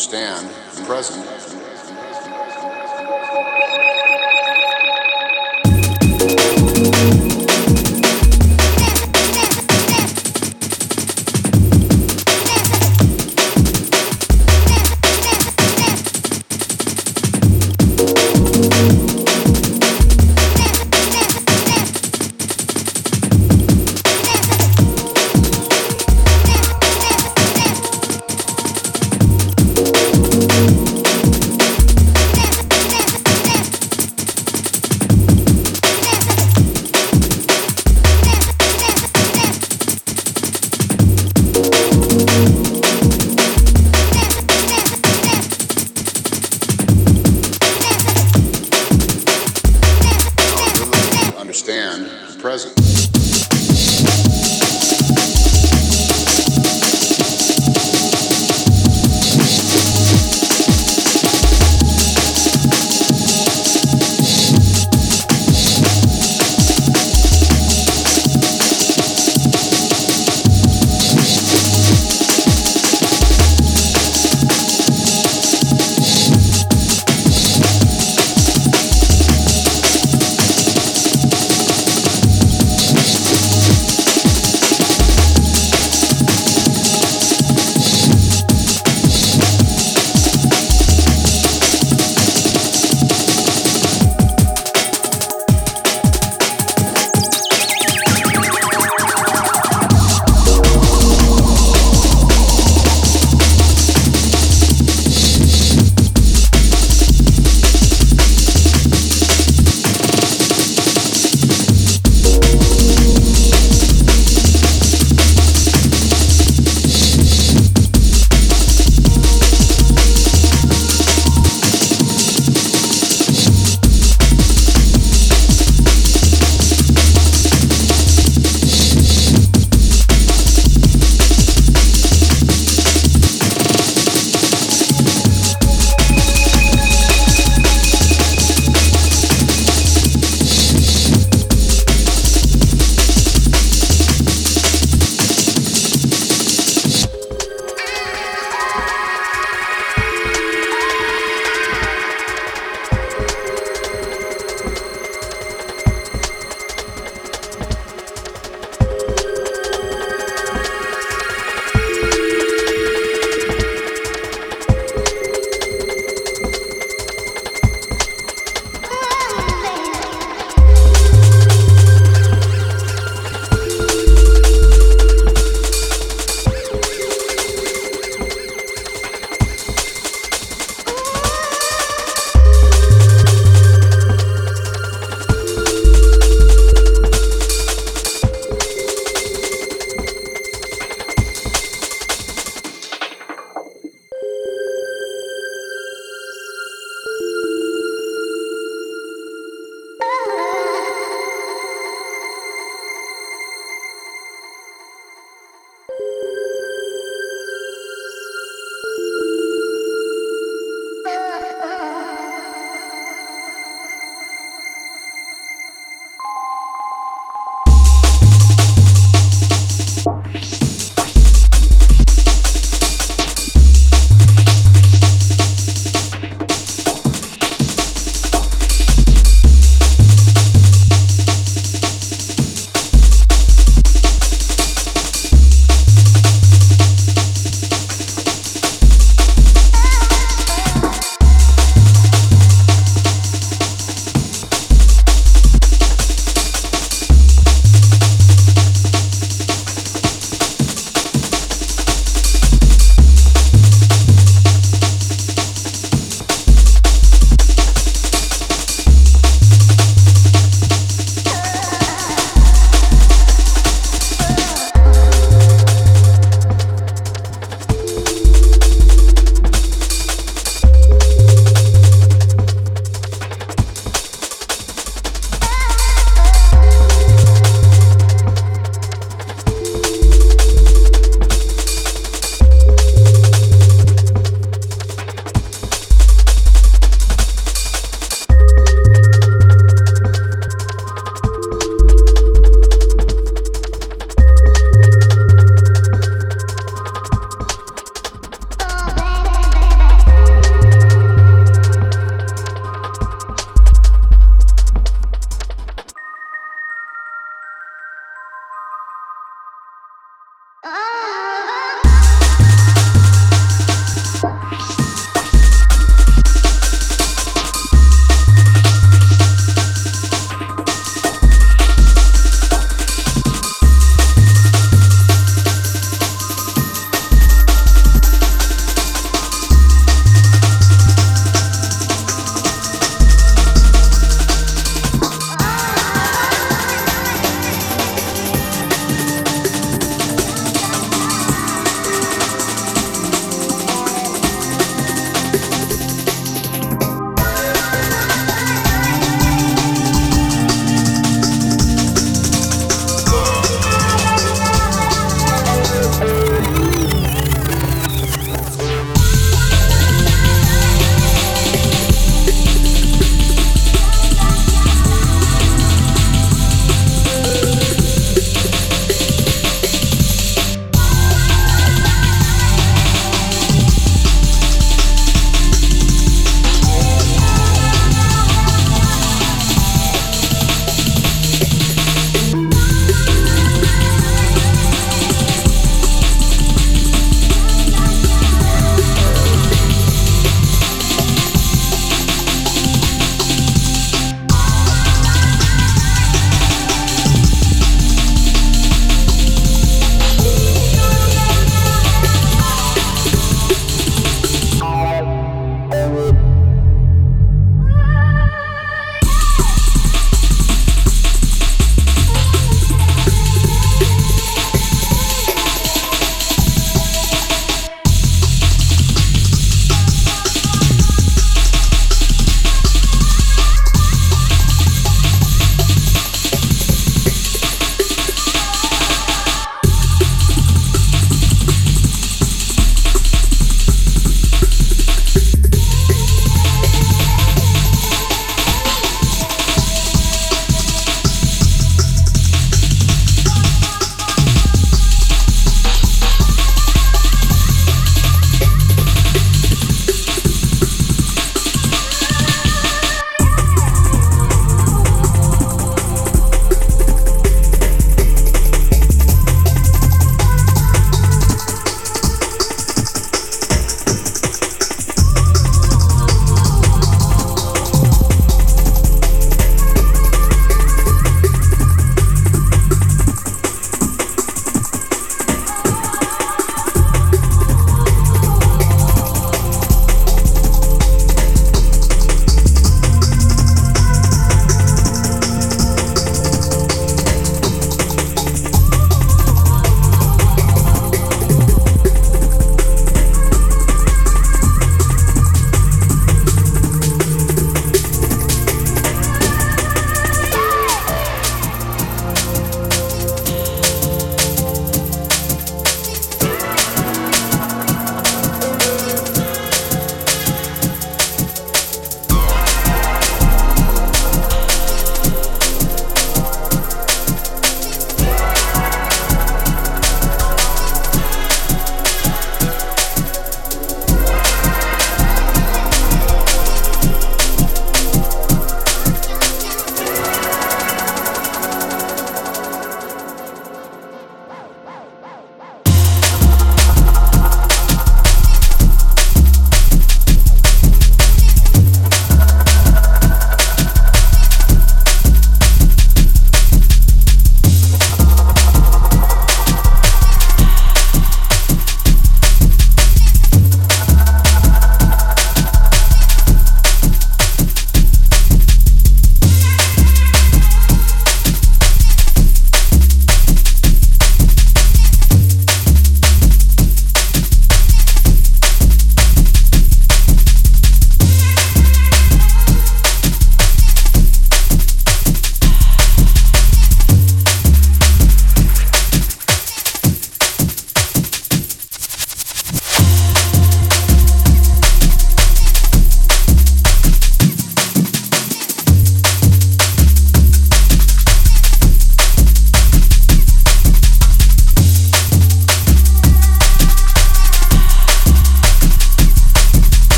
understand and present.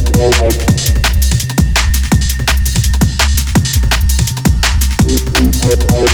Thank you.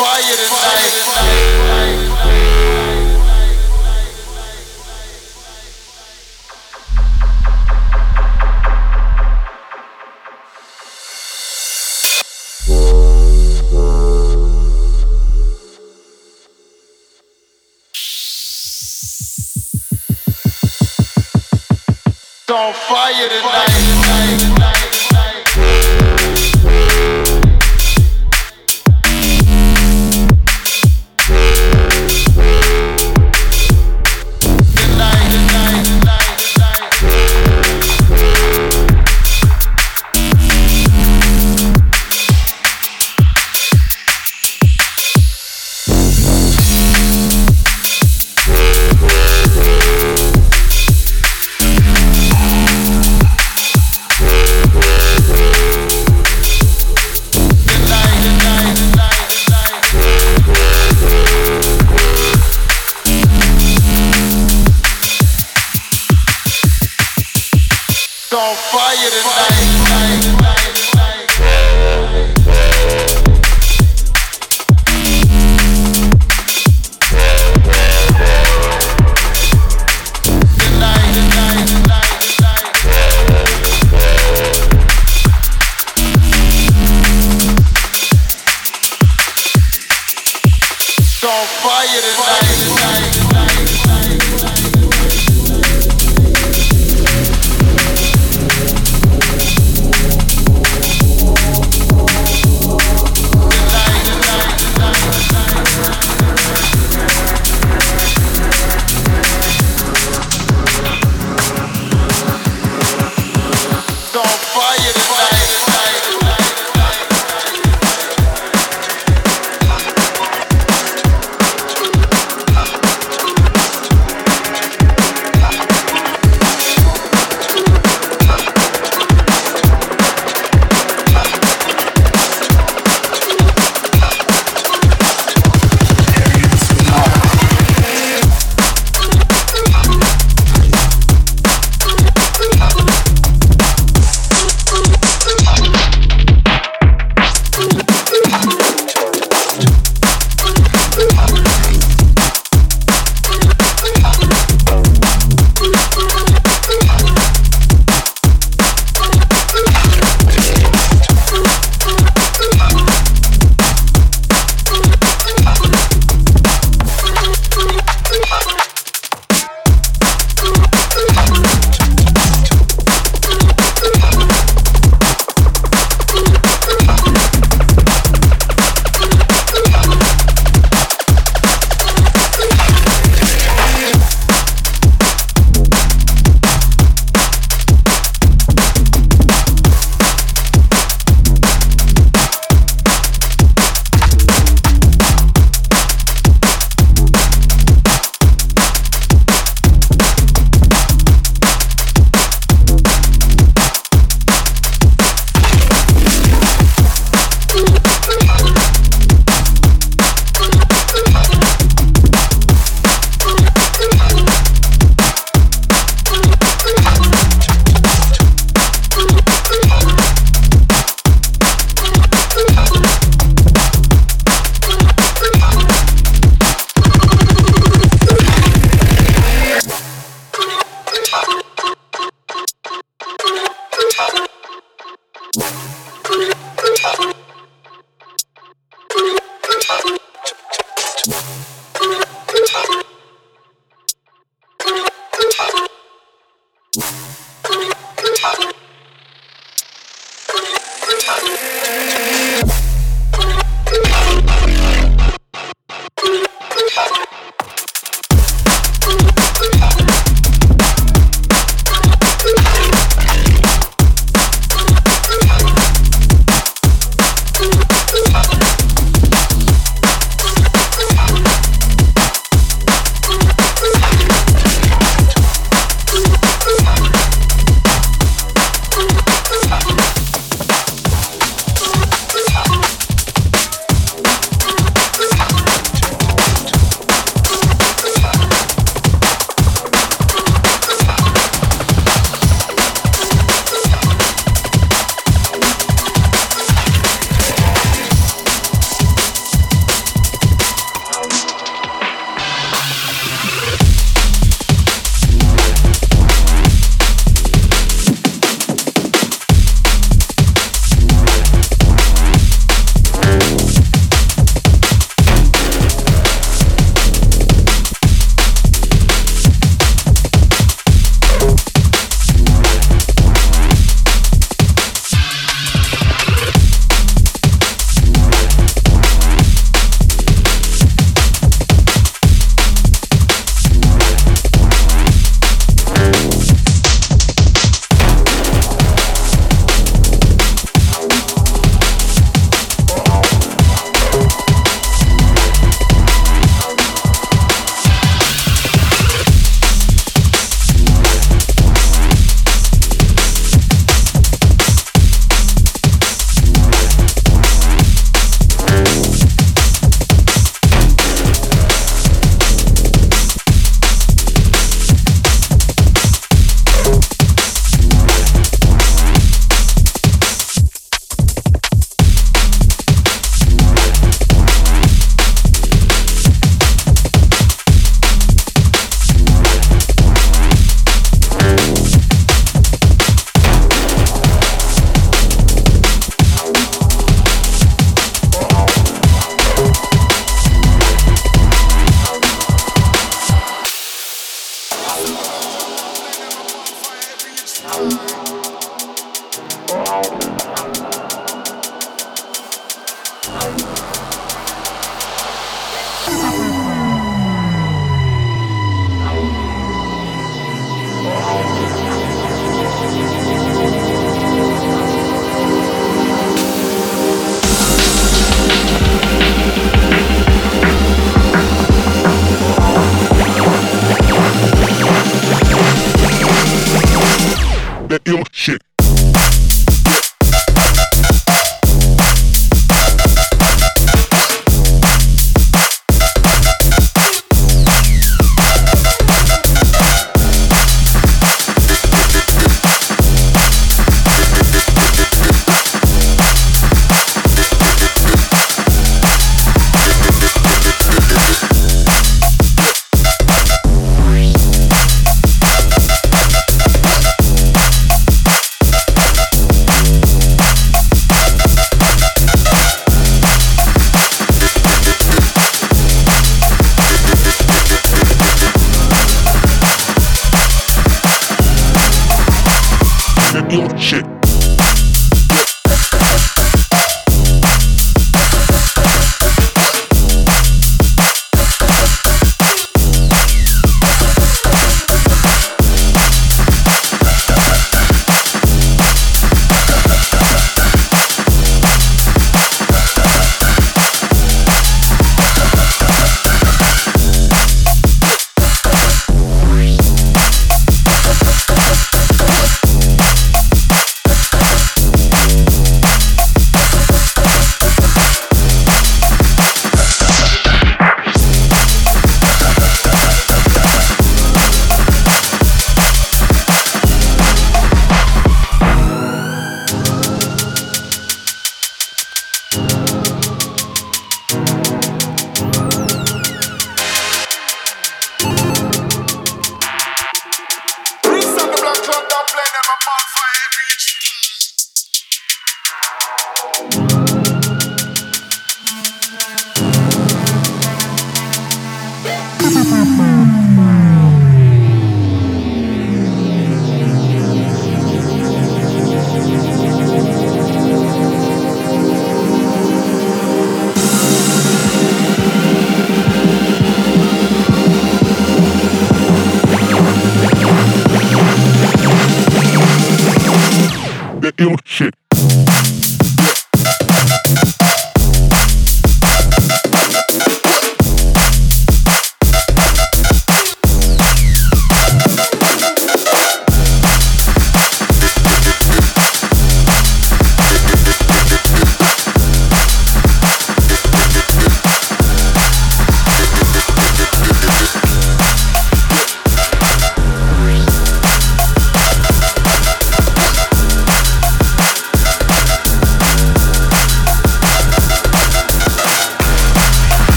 fire tonight. on fire tonight.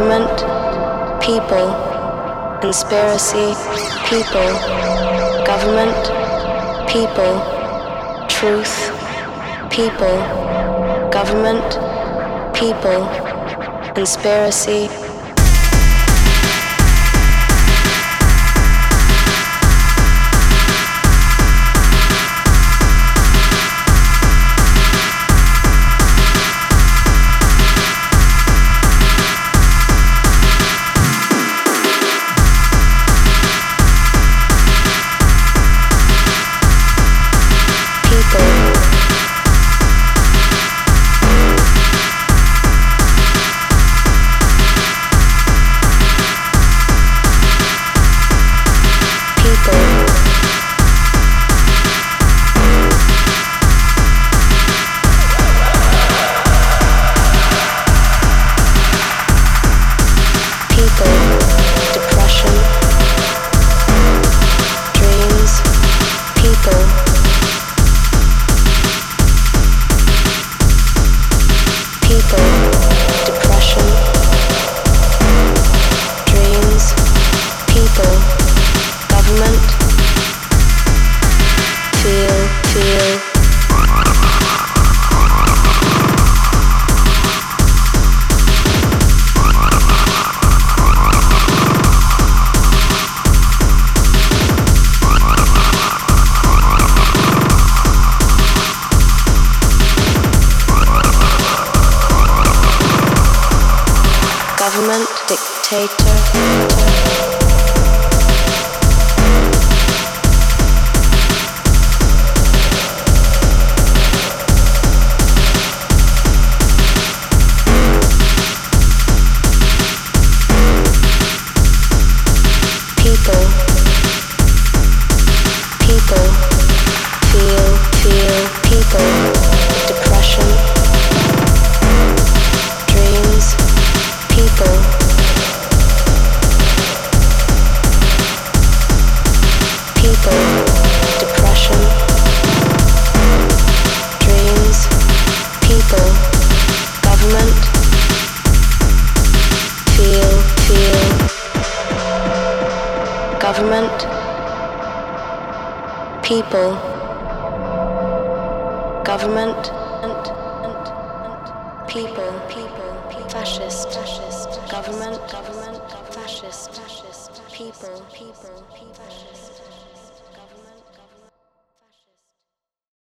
government, people, conspiracy, people, government, people, truth, people, government, people, conspiracy,